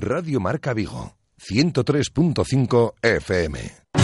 Radio Marca Vigo, 103.5 FM.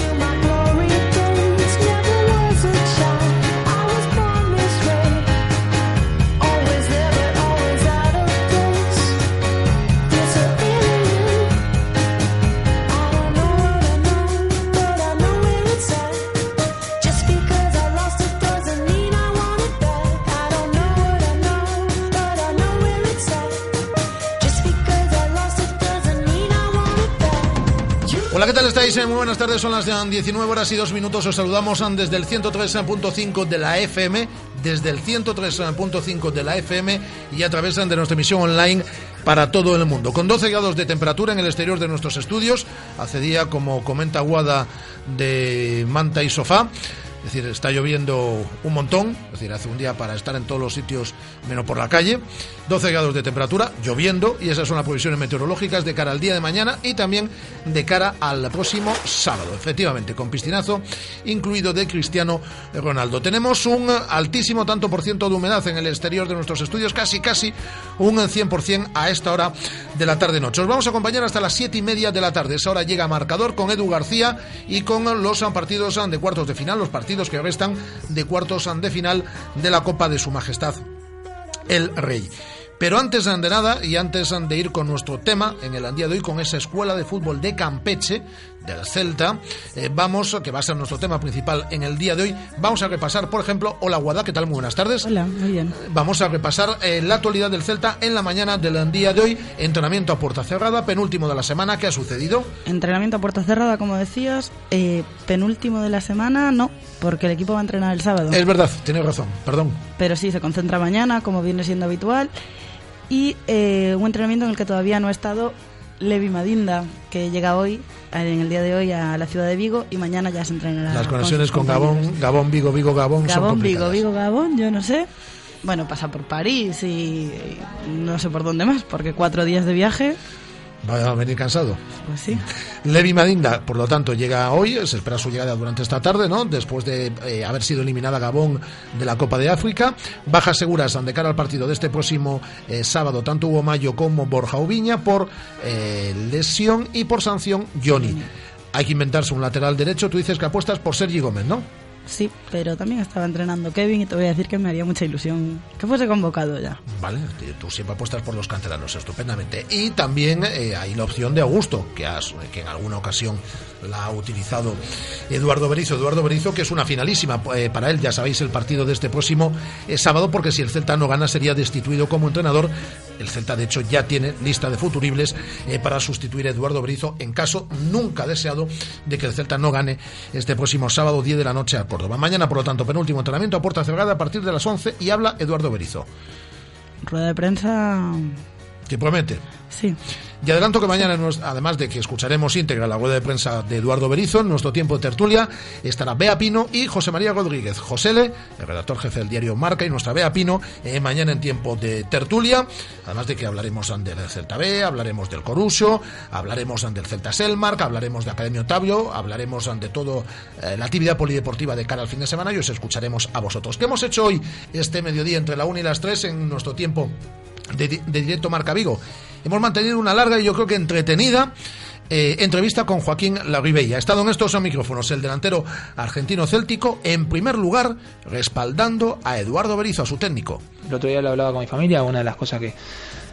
Muy buenas tardes, son las 19 horas y 2 minutos. Os saludamos desde el 103.5 de la FM, desde el 103.5 de la FM y a través de nuestra emisión online para todo el mundo. Con 12 grados de temperatura en el exterior de nuestros estudios, hace día, como comenta Guada, de manta y sofá. Es decir, está lloviendo un montón, es decir, hace un día para estar en todos los sitios menos por la calle. 12 grados de temperatura, lloviendo, y esas son las previsiones meteorológicas de cara al día de mañana y también de cara al próximo sábado. Efectivamente, con piscinazo incluido de Cristiano Ronaldo. Tenemos un altísimo tanto por ciento de humedad en el exterior de nuestros estudios, casi casi un 100% a esta hora de la tarde-noche. Os vamos a acompañar hasta las 7 y media de la tarde. Esa hora llega marcador con Edu García y con los partidos de cuartos de final, los partidos que restan de cuartos de final de la Copa de Su Majestad el Rey. Pero antes de nada y antes de ir con nuestro tema en el día de hoy, con esa escuela de fútbol de Campeche, del Celta, eh, vamos, que va a ser nuestro tema principal en el día de hoy, vamos a repasar, por ejemplo, hola Guada, ¿qué tal? Muy buenas tardes. Hola, muy bien. Vamos a repasar eh, la actualidad del Celta en la mañana del día de hoy, entrenamiento a puerta cerrada, penúltimo de la semana, ¿qué ha sucedido? Entrenamiento a puerta cerrada, como decías, eh, penúltimo de la semana, no, porque el equipo va a entrenar el sábado. Es verdad, tienes razón, perdón. Pero sí, se concentra mañana, como viene siendo habitual y eh, un entrenamiento en el que todavía no ha estado Levi Madinda, que llega hoy, en el día de hoy, a la ciudad de Vigo y mañana ya se entrenará. Las conexiones con, Gabón, Gabón, Vigo, Vigo, Gabón, Gabón, son Vigo, Vigo, Gabón, yo no sé. Bueno, pasa por París y no sé por dónde más, porque cuatro días de viaje Va a venir cansado. Pues sí. Levi Madinda, por lo tanto, llega hoy, se espera su llegada durante esta tarde, ¿no? Después de eh, haber sido eliminada Gabón de la Copa de África. Bajas seguras de cara al partido de este próximo eh, sábado, tanto Hugo Mayo como Borja Ubiña, por eh, lesión y por sanción Johnny. Hay que inventarse un lateral derecho. Tú dices que apuestas por Sergi Gómez, ¿no? Sí, pero también estaba entrenando Kevin y te voy a decir que me haría mucha ilusión que fuese convocado ya. Vale, tú siempre apuestas por los canteranos, estupendamente. Y también eh, hay la opción de Augusto, que, has, que en alguna ocasión la ha utilizado Eduardo Berizo. Eduardo Berizo, que es una finalísima eh, para él, ya sabéis, el partido de este próximo eh, sábado, porque si el Celta no gana sería destituido como entrenador. El Celta, de hecho, ya tiene lista de futuribles eh, para sustituir a Eduardo Berizo en caso nunca deseado de que el Celta no gane este próximo sábado 10 de la noche a Córdoba. Mañana, por lo tanto, penúltimo entrenamiento a puerta cerrada a partir de las 11 y habla Eduardo Berizo. Rueda de prensa. ¿Qué promete? Sí. Y adelanto que mañana, además de que escucharemos íntegra la web de prensa de Eduardo Berizo, en nuestro tiempo de tertulia estará Bea Pino y José María Rodríguez. Josele, el redactor jefe del diario Marca, y nuestra Bea Pino, eh, mañana en tiempo de tertulia. Además de que hablaremos del Celta B, hablaremos del Coruso, hablaremos del Celta Selmark, hablaremos de Academia Otavio, hablaremos de todo eh, la actividad polideportiva de cara al fin de semana y os escucharemos a vosotros. ¿Qué hemos hecho hoy, este mediodía, entre la 1 y las 3, en nuestro tiempo de, de directo Marca Vigo? Hemos mantenido una larga y yo creo que entretenida eh, entrevista con Joaquín Larribey. Ha estado en estos micrófonos el delantero argentino céltico, en primer lugar, respaldando a Eduardo Berizo, a su técnico. El otro día lo hablaba con mi familia, una de las cosas que,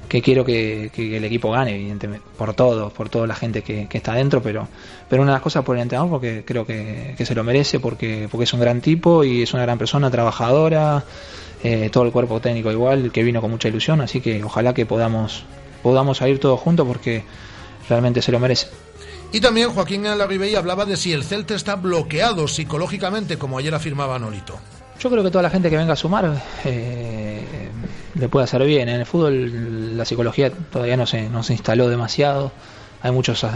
que quiero que, el equipo gane, evidentemente, por todo, por toda la gente que, está dentro, pero, pero una de las cosas por el entrenador, porque creo que, se lo merece, porque, porque es un gran tipo y es una gran persona, trabajadora, eh, todo el cuerpo técnico igual, que vino con mucha ilusión, así que ojalá que podamos, podamos salir todos juntos porque realmente se lo merece. Y también Joaquín Larribey hablaba de si el Celta está bloqueado psicológicamente, como ayer afirmaba Nolito. Yo creo que toda la gente que venga a sumar eh, le puede hacer bien. En el fútbol la psicología todavía no se, no se instaló demasiado. Hay muchos eh,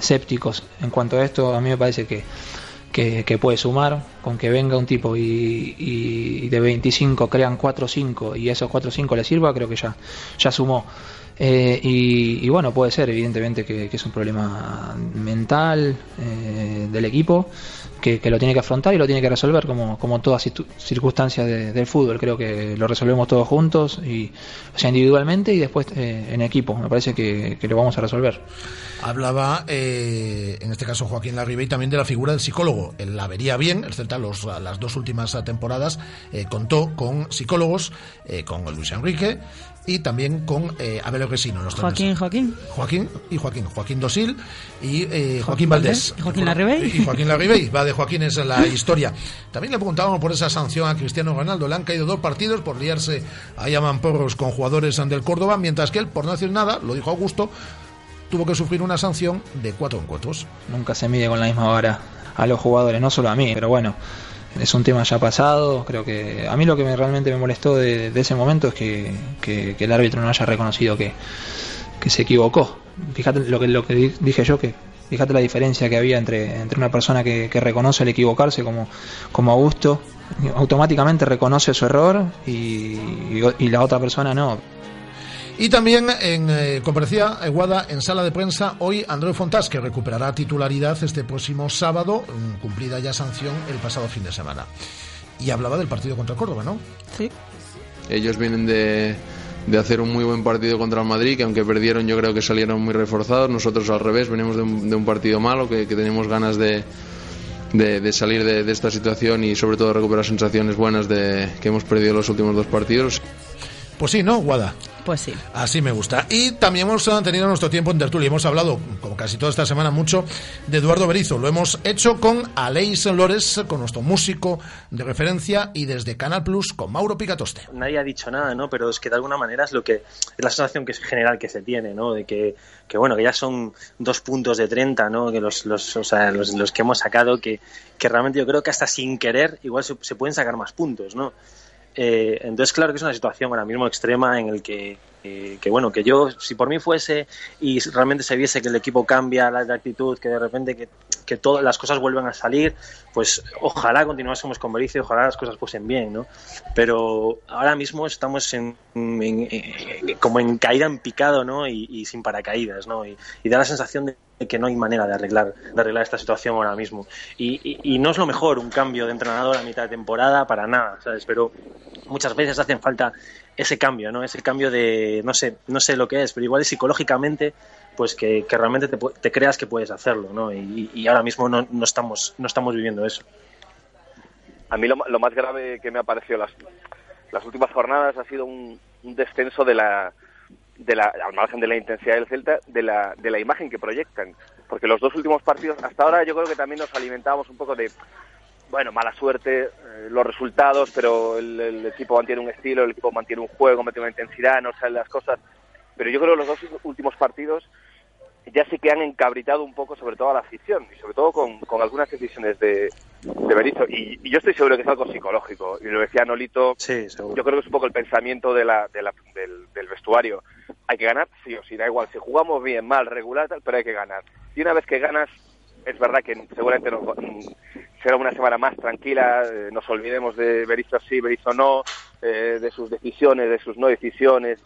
escépticos en cuanto a esto. A mí me parece que, que, puede sumar con que venga un tipo y, y de 25 crean 4 o 5 y esos 4 o 5 le sirva, creo que ya, ya sumó. Eh, y, bueno, puede ser evidentemente que, es un problema mental eh, del equipo que, lo tiene que afrontar y lo tiene que resolver como, como todas circunstancias del fútbol. Creo que lo resolvemos todos juntos, y, o sea, individualmente y después eh, en equipo. Me parece que, lo vamos a resolver. Hablaba, en este caso Joaquín Larribey, también de la figura del psicólogo. Él la vería bien, el los, las dos últimas temporadas contó con psicólogos, con Luis Enrique, y también con eh, Abel Resino. Los Joaquín, Joaquín. Joaquín y Joaquín. Joaquín Dosil y eh, Joaquín, Valdés. ¿Y Joaquín Larribey. Y Joaquín Larribey. Va de Joaquín es la historia. También le preguntábamos por esa sanción a Cristiano Ronaldo. Le han caído dos partidos por liarse a llaman porros con jugadores del Córdoba, mientras que él, por no decir nada, lo dijo Augusto, tuvo que sufrir una sanción de cuatro encuentros. Nunca se mide con la misma vara a los jugadores, no solo a mí, pero bueno es un tema ya pasado. Creo que a mí lo que me, realmente me molestó de, ese momento es que, el árbitro no haya reconocido que, se equivocó. Fíjate lo que, lo que dije yo, que fíjate la diferencia que había entre, entre una persona que, reconoce el equivocarse como, como Augusto, automáticamente reconoce su error y, y la otra persona no. Y también en, eh, comparecía Guada en sala de prensa hoy Andreu Fontás, que recuperará titularidad este próximo sábado, mm, cumplida ya sanción el pasado fin de semana. Y hablaba del partido contra Córdoba, ¿no? Sí. Ellos vienen de, de hacer un muy buen partido contra el Madrid, que aunque perdieron yo creo que salieron muy reforzados. Nosotros al revés, venimos de un, partido malo, que, tenemos ganas de, de, salir de, de, esta situación y sobre todo recuperar sensaciones buenas de que hemos perdido los últimos dos partidos. Pues sí, ¿no, Guada? Pues sí. Así me gusta. Y también hemos tenido nuestro tiempo en tertulia. Hemos hablado, como casi toda esta semana, mucho de Eduardo Berizo. Lo hemos hecho con Aleix Lores, con nuestro músico de referencia, y desde Canal Plus con Mauro Picatoste. Nadie ha dicho nada, ¿no? Pero es que de alguna manera es lo que es la sensación que es general que se tiene, ¿no? De que, que bueno, que ya son dos puntos de 30, ¿no? Que los, los, o sea, los, los que hemos sacado, que, que realmente yo creo que hasta sin querer igual se, se pueden sacar más puntos, ¿no? Eh, entonces, claro que es una situación ahora mismo extrema en el que, que, bueno, que yo, si por mí fuese y realmente se viese que el equipo cambia la, actitud, que de repente que, que todas las cosas vuelven a salir, pues ojalá continuásemos con Bericio, ojalá las cosas fuesen bien, ¿no? Pero ahora mismo estamos en, como en caída en picado, ¿no? Y, sin paracaídas, ¿no? Y, da la sensación de que no hay manera de arreglar, de arreglar esta situación ahora mismo. Y, y, no es lo mejor un cambio de entrenador a mitad de temporada para nada, ¿sabes? Pero muchas veces hacen falta ese cambio, ¿no? Ese cambio de, no sé, no sé lo que es, pero igual es psicológicamente, pues que, realmente te, creas que puedes hacerlo, ¿no? Y, ahora mismo no, no, estamos, no estamos viviendo eso. A mí lo, más grave que me ha parecido las, las últimas jornadas ha sido un, descenso de la, de la, al margen de la intensidad del Celta, de la, de la imagen que proyectan. Porque los dos últimos partidos, hasta ahora yo creo que también nos alimentábamos un poco de, bueno, mala suerte, eh, los resultados, pero el, equipo mantiene un estilo, el equipo mantiene un juego, mantiene una intensidad, no salen las cosas. Pero yo creo que los dos últimos partidos ya sí que han encabritado un poco, sobre todo a la afición, y sobre todo con, algunas decisiones de, de Benito. Y, yo estoy seguro que es algo psicológico. Y lo decía Nolito, sí, yo creo que es un poco el pensamiento de la, de la, del, del, vestuario. Hay que ganar, sí o sí, da igual. Si jugamos bien, mal, regular, tal, pero hay que ganar. Y una vez que ganas, es verdad que seguramente no, será una semana más tranquila, eh, nos olvidemos de Berizzo sí, Berizzo no, eh, de sus decisiones, de sus no decisiones.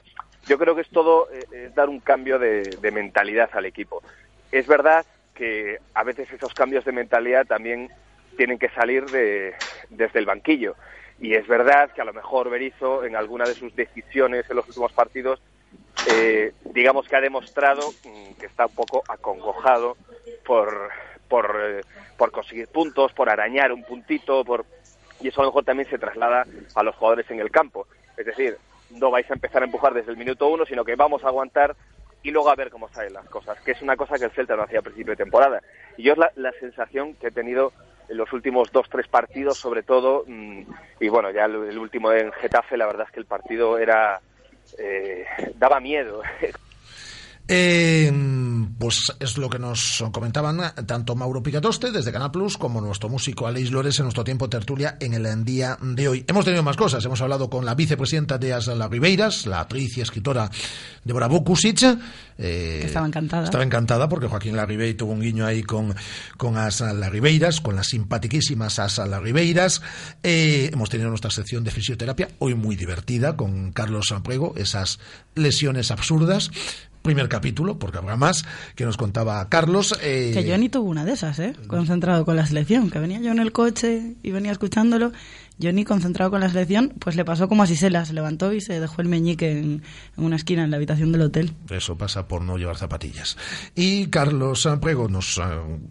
Yo creo que es todo eh, dar un cambio de, mentalidad al equipo. Es verdad que a veces esos cambios de mentalidad también tienen que salir de, desde el banquillo. Y es verdad que a lo mejor Berizzo en alguna de sus decisiones en los últimos partidos eh, digamos que ha demostrado mm, que está un poco acongojado por, por, eh, por conseguir puntos, por arañar un puntito, por y eso a lo mejor también se traslada a los jugadores en el campo. Es decir, no vais a empezar a empujar desde el minuto uno, sino que vamos a aguantar y luego a ver cómo salen las cosas, que es una cosa que el Celta no hacía a principio de temporada. Y yo es la, la sensación que he tenido en los últimos dos, tres partidos, sobre todo, mm, y bueno, ya el último en Getafe, la verdad es que el partido era... Eh, daba miedo. Eh, pues es lo que nos comentaban tanto Mauro Picatoste desde Canal Plus como nuestro músico Aleix Lores en nuestro tiempo tertulia en el día de hoy. Hemos tenido más cosas. Hemos hablado con la vicepresidenta de Asla Ribeiras, la actriz y escritora Débora Bukusic. Eh, que estaba encantada. Estaba encantada porque Joaquín Larribey tuvo un guiño ahí con, con Asa Larribeiras, con las simpatiquísimas Asa Larribeiras. Eh, hemos tenido nuestra sección de fisioterapia, hoy muy divertida, con Carlos Samprego, esas lesiones absurdas primer capítulo, porque habrá más, que nos contaba Carlos. Eh... Que yo ni tuvo una de esas, ¿eh? Concentrado con la selección, que venía yo en el coche y venía escuchándolo. Johnny, concentrado con la selección, pues le pasó como a Sisela, se levantó y se dejó el meñique en, una esquina en la habitación del hotel. Eso pasa por no llevar zapatillas. Y Carlos Prego nos uh,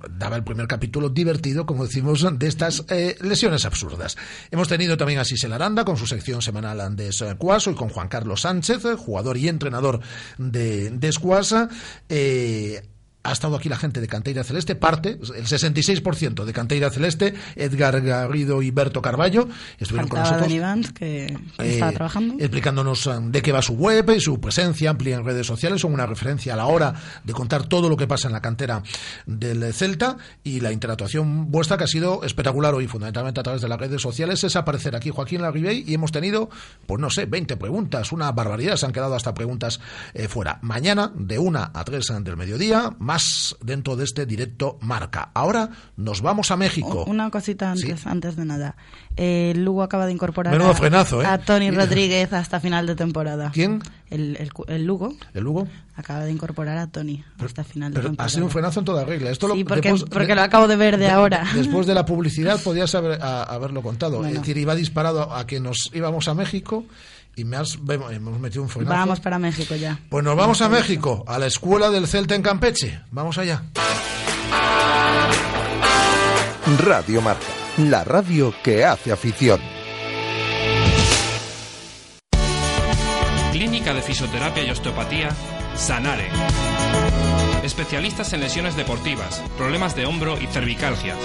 daba el primer capítulo divertido, como decimos, de estas eh, lesiones absurdas. Hemos tenido también a Sisela Aranda con su sección semanal Andes Cuaso y con Juan Carlos Sánchez, jugador y entrenador de, de Escuasa. Eh, ha estado aquí la gente de Canteira Celeste, parte, el 66% de Canteira Celeste, Edgar Garrido y Berto Carballo, estuvieron Faltaba con nosotros. Vance, que, estaba trabajando. Explicándonos um, de qué va su web y su presencia amplia en redes sociales, son una referencia a la hora de contar todo lo que pasa en la cantera del Celta y la interactuación vuestra que ha sido espectacular hoy, fundamentalmente a través de las redes sociales, es aparecer aquí Joaquín Larribey y hemos tenido, pues no sé, 20 preguntas, una barbaridad, se han quedado hasta preguntas eh, fuera. Mañana, de 1 a 3 del mediodía, más dentro de este directo marca. Ahora nos vamos a México. Una cosita antes, ¿Sí? antes de nada. Eh, Lugo acaba de incorporar Menudo frenazo, ¿eh? a Tony Rodríguez hasta final de temporada. ¿Quién? El, el, el, Lugo. ¿El Lugo? Acaba de incorporar a Tony pero, hasta final de pero temporada. Ha sido un frenazo en toda regla. Esto sí, lo, porque, después, porque lo acabo de ver de, de ahora. Después de la publicidad podías haber, a, haberlo contado. Bueno. Es decir, iba disparado a que nos íbamos a México y me has, hemos metido un frenazo. Vamos para México ya. Pues nos vamos a México, a la escuela del Celta en Campeche. Vamos allá. Radio Marca, la radio que hace afición. Clínica de Fisioterapia y Osteopatía, Sanare. Especialistas en lesiones deportivas, problemas de hombro y cervicalgia.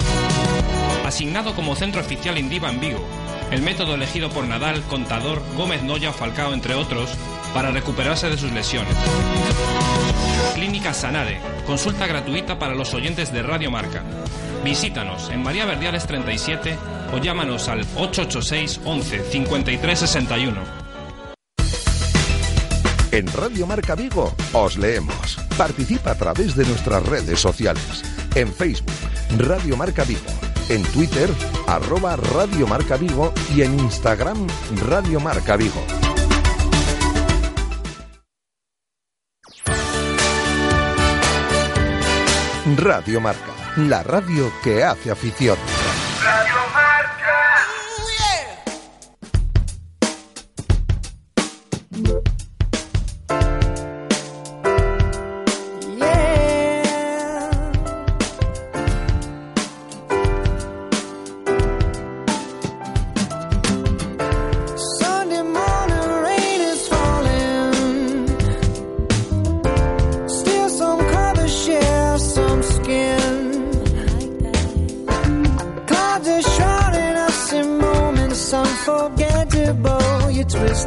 Asignado como centro oficial Indiva en Vigo, el método elegido por Nadal, Contador, Gómez Noya Falcao, entre otros, para recuperarse de sus lesiones. Clínica Sanare, consulta gratuita para los oyentes de Radio Marca. Visítanos en María Verdiales 37 o llámanos al 886 11 53 61. En Radio Marca Vigo os leemos. Participa a través de nuestras redes sociales. En Facebook, Radio Marca Vigo. En Twitter, arroba Radio Marca Vigo. Y en Instagram, Radio Marca Vigo. Radio Marca, la radio que hace afición.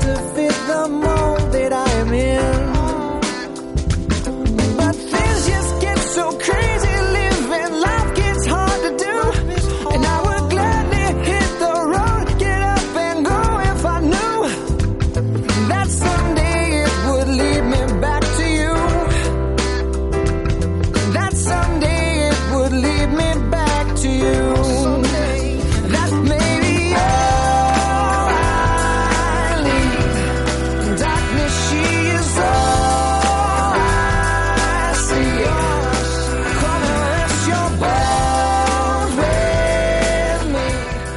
Josephine.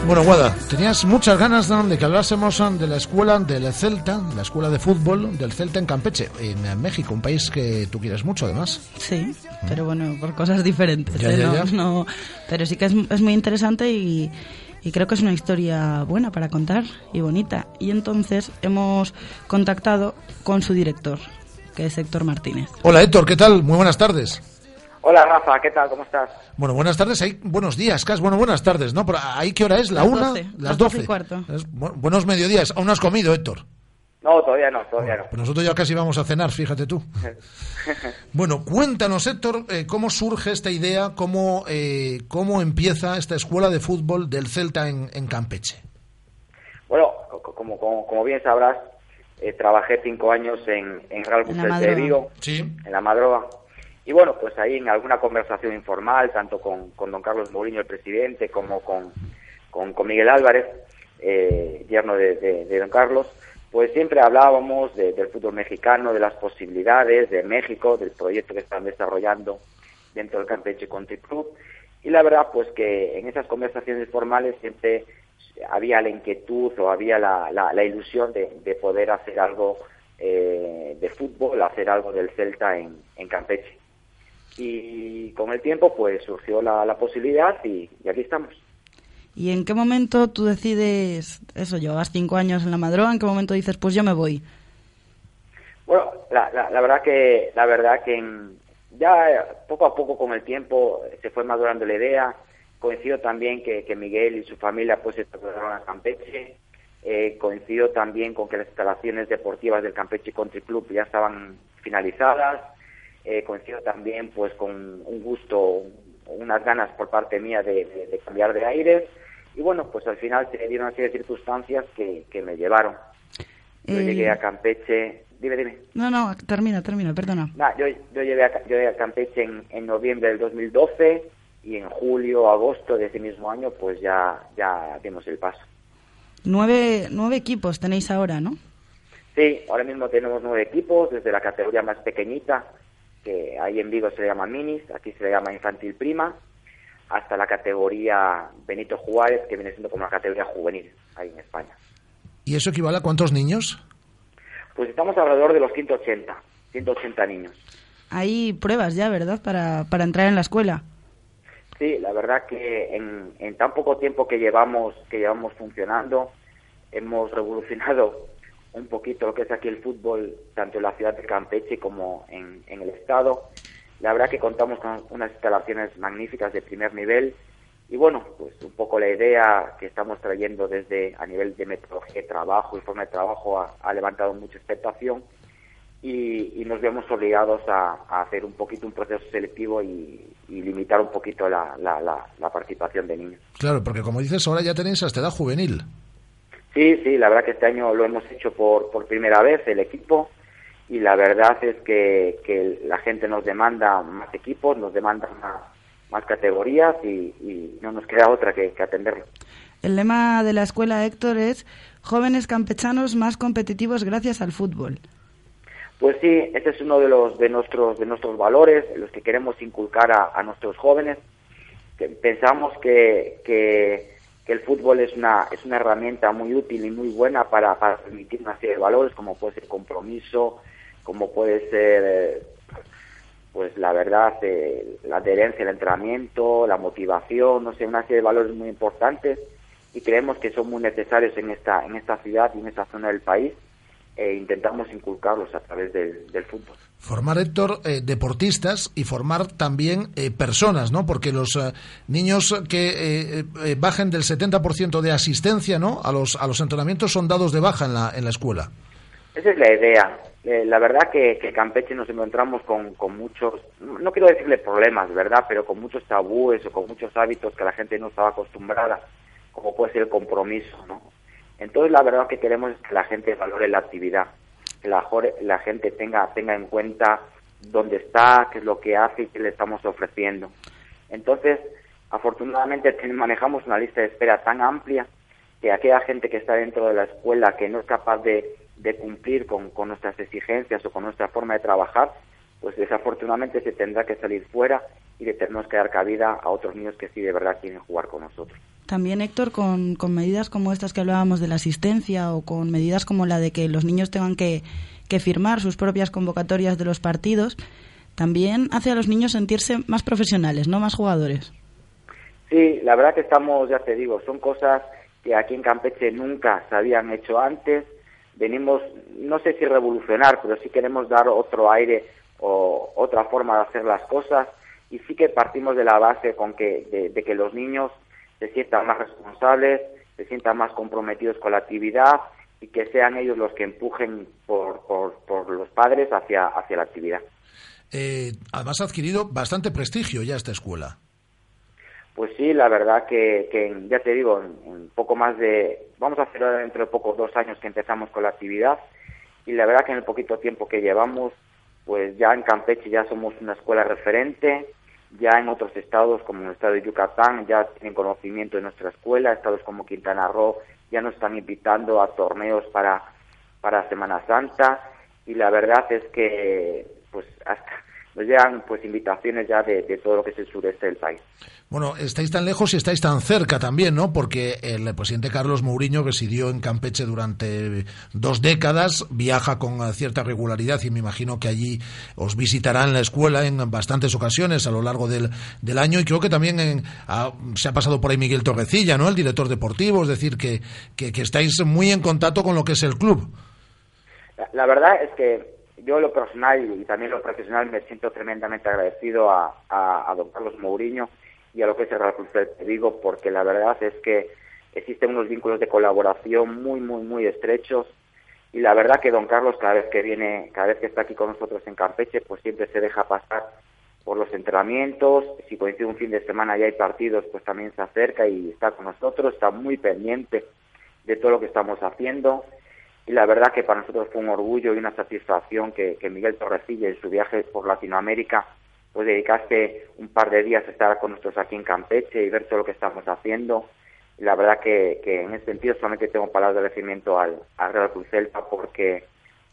Bueno, Guada, tenías muchas ganas ¿no? de que hablásemos ¿no? de la escuela del Celta, la escuela de fútbol del Celta en Campeche, en México, un país que tú quieres mucho además. Sí, pero bueno, por cosas diferentes. Ya, ¿eh? ya, No- ya. no- pero sí que es, es muy interesante y, y creo que es una historia buena para contar y bonita. Y entonces hemos contactado con su director, que es Héctor Martínez. Hola Héctor, ¿qué tal? Muy buenas tardes. Hola Rafa, ¿qué tal? ¿Cómo estás? Bueno, buenas tardes, ahí, buenos días, Cas, bueno, buenas tardes, ¿no? Pero ¿Ahí qué hora es? ¿La Las una? 12, las las 12. 12 y cuarto. Es- bu- buenos mediodías, aún no has comido, Héctor. No, todavía no, todavía no. Pues nosotros ya casi vamos a cenar, fíjate tú. Bueno, cuéntanos, Héctor, eh, cómo surge esta idea, cómo, eh, cómo empieza esta escuela de fútbol del Celta en, en Campeche. Bueno, co- como, como, como bien sabrás, eh, trabajé cinco años en, en Real Bucet de. Vigo, Sí. en la Madroa. Y bueno, pues ahí en alguna conversación informal, tanto con, con don Carlos Mourinho, el presidente, como con, con, Miguel Álvarez, eh, yerno de, de- de don Carlos, pues siempre hablábamos de- del fútbol mexicano, de las posibilidades de México, del proyecto que están desarrollando dentro del Campeche Country Club. Y la verdad, pues que en esas conversaciones formales siempre había la inquietud o había la, la- la ilusión de, de poder hacer algo eh, de fútbol, hacer algo del Celta en, en Campeche. Y con el tiempo, pues surgió la, la posibilidad y, y aquí estamos. ¿Y en qué momento tú decides, eso, llevas cinco años en la Madroa, en qué momento dices, pues yo me voy? Bueno, la, la, la verdad que la verdad que en- ya eh, poco a poco con el tiempo eh, se fue madurando la idea. Coincido también que, que Miguel y su familia pues se trasladaron a Campeche. Eh, coincido también con que las instalaciones deportivas del Campeche Country Club ya estaban finalizadas. Eh, coincido también pues con un gusto, unas ganas por parte mía de, de- de cambiar de aires. Y bueno, pues al final se dieron una serie de circunstancias que, que me llevaron. Yo Eh, llegué a Campeche. Dime, dime. No, no, termina, termina, perdona. Nah, yo, yo llegué a, yo llegué a Campeche en, en noviembre del 2012 y en julio, agosto de ese mismo año, pues ya, ya dimos el paso. Nueve, nueve equipos tenéis ahora, ¿no? Sí, ahora mismo tenemos nueve equipos, desde la categoría más pequeñita, que ahí en Vigo se le llama Minis, aquí se le llama Infantil Prima, hasta la categoría Benito Juárez, que viene siendo como la categoría juvenil, ahí en España. ¿Y eso equivale a cuántos niños? Pues estamos alrededor de los 180, 180 niños. Hay pruebas ya, ¿verdad? Para, para entrar en la escuela. Sí, la verdad que en, en tan poco tiempo que llevamos que llevamos funcionando hemos revolucionado un poquito lo que es aquí el fútbol tanto en la ciudad de Campeche como en, en el estado. La verdad que contamos con unas instalaciones magníficas de primer nivel y bueno, pues un poco la idea que estamos trayendo desde a nivel de metodología de trabajo y forma de trabajo ha, ha levantado mucha expectación y, y nos vemos obligados a, a hacer un poquito un proceso selectivo y, y limitar un poquito la, la, la, la participación de niños. Claro, porque como dices, ahora ya tenéis hasta edad juvenil. Sí, sí, la verdad que este año lo hemos hecho por, por primera vez el equipo y la verdad es que, que la gente nos demanda más equipos, nos demanda más, más categorías y, y no nos queda otra que, que atenderlo. El lema de la escuela, Héctor, es jóvenes campechanos más competitivos gracias al fútbol. Pues sí, ese es uno de los de nuestros de nuestros valores, los que queremos inculcar a, a nuestros jóvenes. Que pensamos que, que, que el fútbol es una es una herramienta muy útil y muy buena para, para permitir una serie de valores, como puede ser compromiso, como puede ser, eh, pues la verdad, eh, la adherencia al entrenamiento, la motivación, no sé, una serie de valores muy importantes. Y creemos que son muy necesarios en esta en esta ciudad y en esta zona del país e intentamos inculcarlos a través del, del fútbol. Formar, Héctor, eh, deportistas y formar también eh, personas, ¿no? Porque los eh, niños que eh, eh, bajen del 70% de asistencia, ¿no? A los, a los entrenamientos son dados de baja en la, en la escuela. Esa es la idea. La verdad que, que Campeche nos encontramos con, con muchos, no quiero decirle problemas, ¿verdad? Pero con muchos tabúes o con muchos hábitos que la gente no estaba acostumbrada, como puede ser el compromiso, ¿no? Entonces la verdad que queremos es que la gente valore la actividad, que la, la gente tenga, tenga en cuenta dónde está, qué es lo que hace y qué le estamos ofreciendo. Entonces, afortunadamente manejamos una lista de espera tan amplia que aquella gente que está dentro de la escuela que no es capaz de, de cumplir con, con nuestras exigencias o con nuestra forma de trabajar, pues desafortunadamente se tendrá que salir fuera y le tenemos que dar cabida a otros niños que sí de verdad quieren jugar con nosotros. También Héctor con, con medidas como estas que hablábamos de la asistencia o con medidas como la de que los niños tengan que, que firmar sus propias convocatorias de los partidos, también hace a los niños sentirse más profesionales, no más jugadores. Sí, la verdad que estamos, ya te digo, son cosas que aquí en Campeche nunca se habían hecho antes. Venimos, no sé si revolucionar, pero sí queremos dar otro aire o otra forma de hacer las cosas. Y sí que partimos de la base con que, de, de que los niños se sientan más responsables, se sientan más comprometidos con la actividad y que sean ellos los que empujen por, por, por los padres hacia, hacia la actividad. Eh, además ha adquirido bastante prestigio ya esta escuela. Pues sí, la verdad que, que ya te digo, en poco más de, vamos a hacer dentro de pocos dos años que empezamos con la actividad y la verdad que en el poquito tiempo que llevamos, pues ya en Campeche ya somos una escuela referente, ya en otros estados como el estado de Yucatán ya tienen conocimiento de nuestra escuela, estados como Quintana Roo ya nos están invitando a torneos para, para Semana Santa. Y la verdad es que pues hasta nos llegan pues invitaciones ya de, de todo lo que es el sureste del país. Bueno, estáis tan lejos y estáis tan cerca también, ¿no? Porque el presidente Carlos Mourinho residió en Campeche durante dos décadas, viaja con cierta regularidad y me imagino que allí os visitarán la escuela en bastantes ocasiones a lo largo del, del año y creo que también en- se ha pasado por ahí Miguel Torrecilla, ¿no? El director deportivo, es decir, que, que, que estáis muy en contacto con lo que es el club. La, la verdad es que yo lo personal y también lo profesional me siento tremendamente agradecido a, a, don Carlos Mourinho y a lo que es el Real Club de porque la verdad es que existen unos vínculos de colaboración muy muy muy estrechos y la verdad que don Carlos cada vez que viene cada vez que está aquí con nosotros en Campeche pues siempre se deja pasar por los entrenamientos. Si coincide un fin de semana y hay partidos pues también se acerca y está con nosotros está muy pendiente de todo lo que estamos haciendo y la verdad que para nosotros fue un orgullo y una satisfacción que, que Miguel Torrecilla en su viaje por Latinoamérica pues dedicase un par de días a estar con nosotros aquí en Campeche y ver todo lo que estamos haciendo y la verdad que, en ese sentido solamente tengo palabras de agradecimiento al, al Real Cruz porque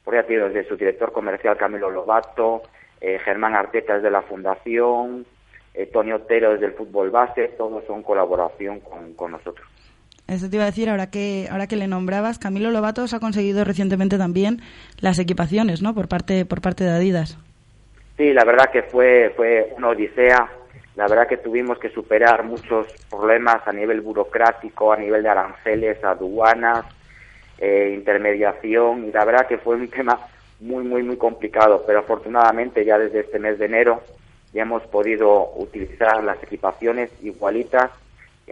por ya desde su director comercial Camilo Lobato, eh, Germán Arteta desde la Fundación, eh, Tony Otero desde el Fútbol Base, todos son colaboración con, con nosotros. Eso te iba a decir, ahora que, ahora que le nombrabas, Camilo Lobatos ha conseguido recientemente también las equipaciones, ¿no? Por parte, por parte de Adidas. Sí, la verdad que fue, fue una odisea. La verdad que tuvimos que superar muchos problemas a nivel burocrático, a nivel de aranceles, aduanas, eh, intermediación, y la verdad que fue un tema muy, muy, muy complicado. Pero afortunadamente ya desde este mes de enero ya hemos podido utilizar las equipaciones igualitas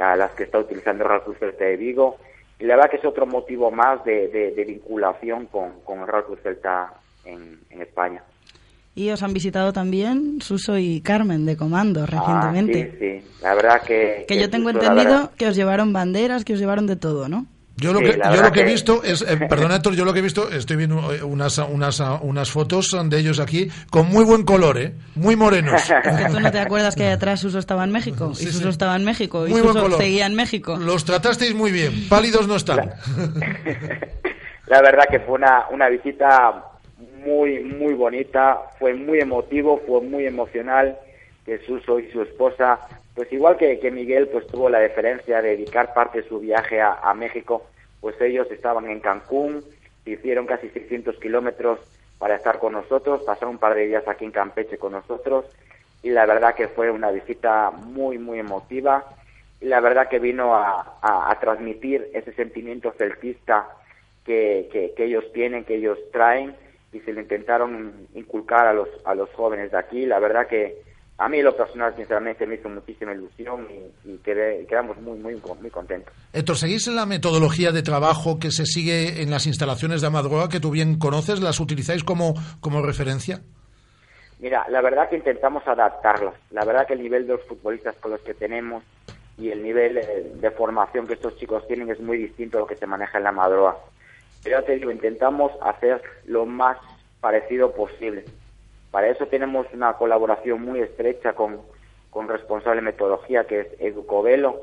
a las que está utilizando el Real Cruz Celta de Vigo. Y la verdad que es otro motivo más de, de- de vinculación con, con el Real Cruz Celta en, en España. Y os han visitado también Suso y Carmen de Comando recientemente. Ah, sí, sí. La verdad que... Que yo tengo Suso, entendido verdad- que os llevaron banderas, que os llevaron de todo, ¿no? Yo lo Sí, que, la yo lo que he visto es, eh, perdón Héctor, yo lo que he visto, estoy viendo eh, unas, unas, unas fotos de ellos aquí con muy buen color, ¿eh? Muy morenos. Que tú no te acuerdas que atrás Suso estaba en México, Sí, y Suso sí. estaba en México, y buen Suso color. seguía en México. Los tratasteis muy bien, pálidos no están. La verdad que fue una, una visita muy, muy bonita, fue muy emotivo, fue muy emocional que Suso y su esposa, pues igual que, que Miguel, pues tuvo la deferencia de dedicar parte de su viaje a, México, pues ellos estaban en Cancún, hicieron casi 600 kilómetros para estar con nosotros, pasaron un par de días aquí en Campeche con nosotros y la verdad que fue una visita muy, muy emotiva y la verdad que vino a, a- a transmitir ese sentimiento celtista que, que, que ellos tienen, que ellos traen y se lo intentaron inculcar a los, a los jóvenes de aquí. La verdad que a mí lo personal sinceramente me hizo muchísima ilusión y, y quedé- quedamos muy, muy, muy contentos. Héctor, ¿seguís en la metodología de trabajo que se sigue en las instalaciones de Amadroa, que tú bien conoces? ¿Las utilizáis como, como referencia? Mira, la verdad que intentamos adaptarlas. La verdad que el nivel de los futbolistas con los que tenemos y el nivel eh, de formación que estos chicos tienen es muy distinto a lo que se maneja en la Madroa. Pero ya te digo, intentamos hacer lo más parecido posible. Para eso tenemos una colaboración muy estrecha con, con responsable de metodología que es Edu Covelo,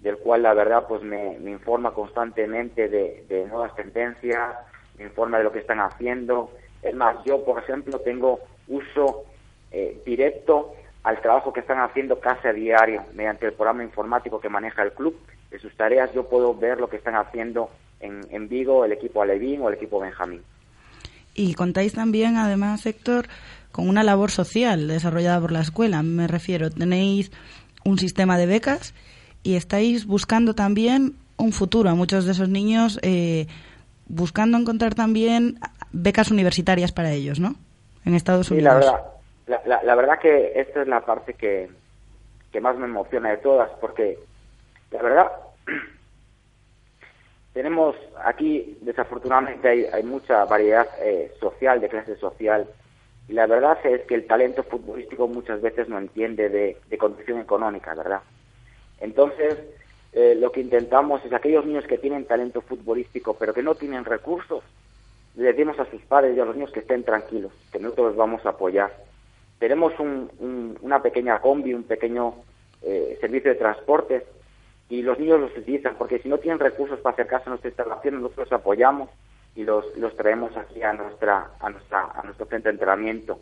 del cual la verdad pues me, informa constantemente de, de nuevas tendencias, me informa de lo que están haciendo. Es más, yo por ejemplo tengo uso eh, directo al trabajo que están haciendo casi a diario mediante el programa informático que maneja el club, de sus tareas, yo puedo ver lo que están haciendo en, en Vigo el equipo Alevín o el equipo Benjamín. Y contáis también, además, Héctor, con una labor social desarrollada por la escuela. Me refiero, tenéis un sistema de becas y estáis buscando también un futuro a muchos de esos niños, eh, buscando encontrar también becas universitarias para ellos, ¿no? En Estados Sí, Unidos. la verdad, la, la- la verdad que esta es la parte que, que más me emociona de todas, porque la verdad tenemos aquí, desafortunadamente, hay, hay mucha variedad eh, social, de clase social, y la verdad es que el talento futbolístico muchas veces no entiende de, condición económica, ¿verdad? Entonces, eh, lo que intentamos es aquellos niños que tienen talento futbolístico, pero que no tienen recursos, le decimos a sus padres y a los niños que estén tranquilos, que nosotros los vamos a apoyar. Tenemos un- un- una pequeña combi, un pequeño eh, servicio de transporte y los niños los utilizan porque si no tienen recursos para acercarse a nuestra instalación, nosotros los apoyamos y los, los traemos aquí a nuestra a nuestra a nuestro centro de entrenamiento.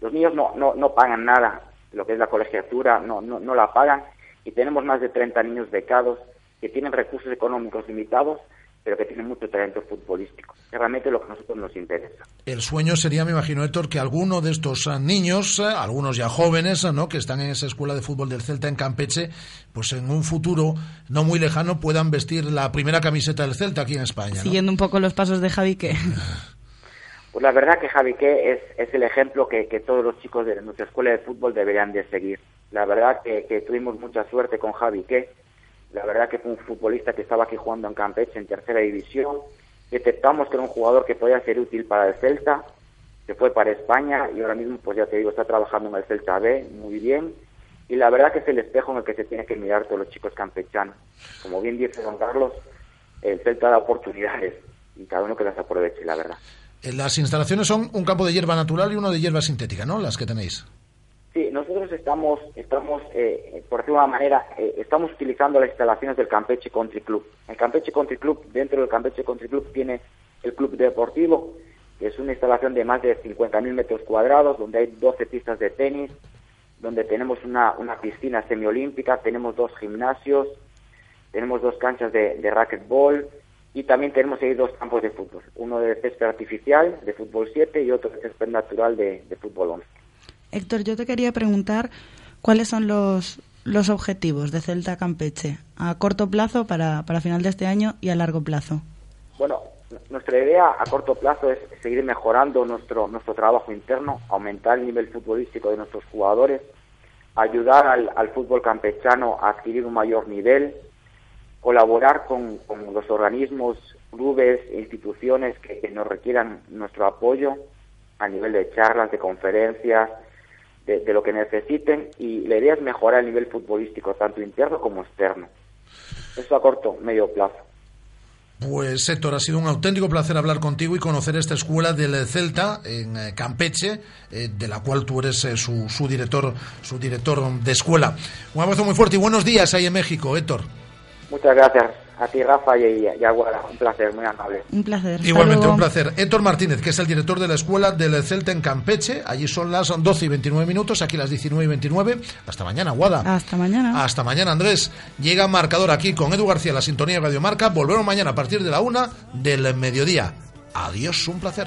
Los niños no, no, no pagan nada, lo que es la colegiatura, no, no, no la pagan y tenemos más de 30 niños becados que tienen recursos económicos limitados, pero que tienen mucho talento futbolístico. Es realmente lo que a nosotros nos interesa. El sueño sería, me imagino, Héctor, que alguno de estos eh, niños, eh, algunos ya jóvenes, eh, ¿no? que están en esa escuela de fútbol del Celta en Campeche, pues en un futuro no muy lejano puedan vestir la primera camiseta del Celta aquí en España. ¿no? Siguiendo un poco los pasos de Javi, que Pues la verdad que Javi que es, es el ejemplo que, que todos los chicos de nuestra escuela de fútbol deberían de seguir. La verdad que, que tuvimos mucha suerte con Javi que la verdad que fue un futbolista que estaba aquí jugando en Campeche en tercera división. Detectamos que era un jugador que podía ser útil para el Celta, se fue para España y ahora mismo, pues ya te digo, está trabajando en el Celta B muy bien. Y la verdad que es el espejo en el que se tiene que mirar todos los chicos campechanos. Como bien dice don Carlos, el Celta da oportunidades y cada uno que las aproveche, la verdad. Eh, Las instalaciones son un campo de hierba natural y uno de hierba sintética, ¿no? Las que tenéis. Sí, nosotros estamos, estamos eh, por decirlo de una manera, eh, estamos utilizando las instalaciones del Campeche Country Club. El Campeche Country Club, dentro del Campeche Country Club tiene el club deportivo, que es una instalación de más de 50.000 metros cuadrados, donde hay 12 pistas de tenis, donde tenemos una, una piscina semiolímpica, tenemos dos gimnasios, tenemos dos canchas de, de racquetball y también tenemos ahí dos campos de fútbol, uno de césped artificial, de fútbol 7 y otro de césped natural de, de fútbol 11. Héctor, yo te quería preguntar cuáles son los, los objetivos de Celta Campeche a corto plazo para, para final de este año y a largo plazo. Bueno, nuestra idea a corto plazo es seguir mejorando nuestro nuestro trabajo interno, aumentar el nivel futbolístico de nuestros jugadores, ayudar al, al fútbol campechano a adquirir un mayor nivel, colaborar con, con los organismos, clubes e instituciones que, que nos requieran nuestro apoyo a nivel de charlas, de conferencias, de, de lo que necesiten y la idea es mejorar el nivel futbolístico tanto interno como externo. Eso a corto, medio plazo. Pues Héctor, ha sido un auténtico placer hablar contigo y conocer esta escuela del Celta en eh, Campeche, eh, de la cual tú eres eh, su, su director, su director de escuela. Un abrazo muy fuerte y buenos días ahí en México, Héctor. Muchas gracias a ti, Rafa, y, y a Guara. Un placer, muy amable. Un placer. Igualmente, un placer. Héctor Martínez, que es el director de la escuela del Celta en Campeche. Allí son las 12 y 29 minutos, aquí las 19 y 29. Hasta mañana, Guada. Hasta mañana. Hasta mañana, Andrés. Llega marcador aquí con Edu García, la sintonía de Radio Marca. Volvemos mañana a partir de la una del mediodía. Adiós, un placer.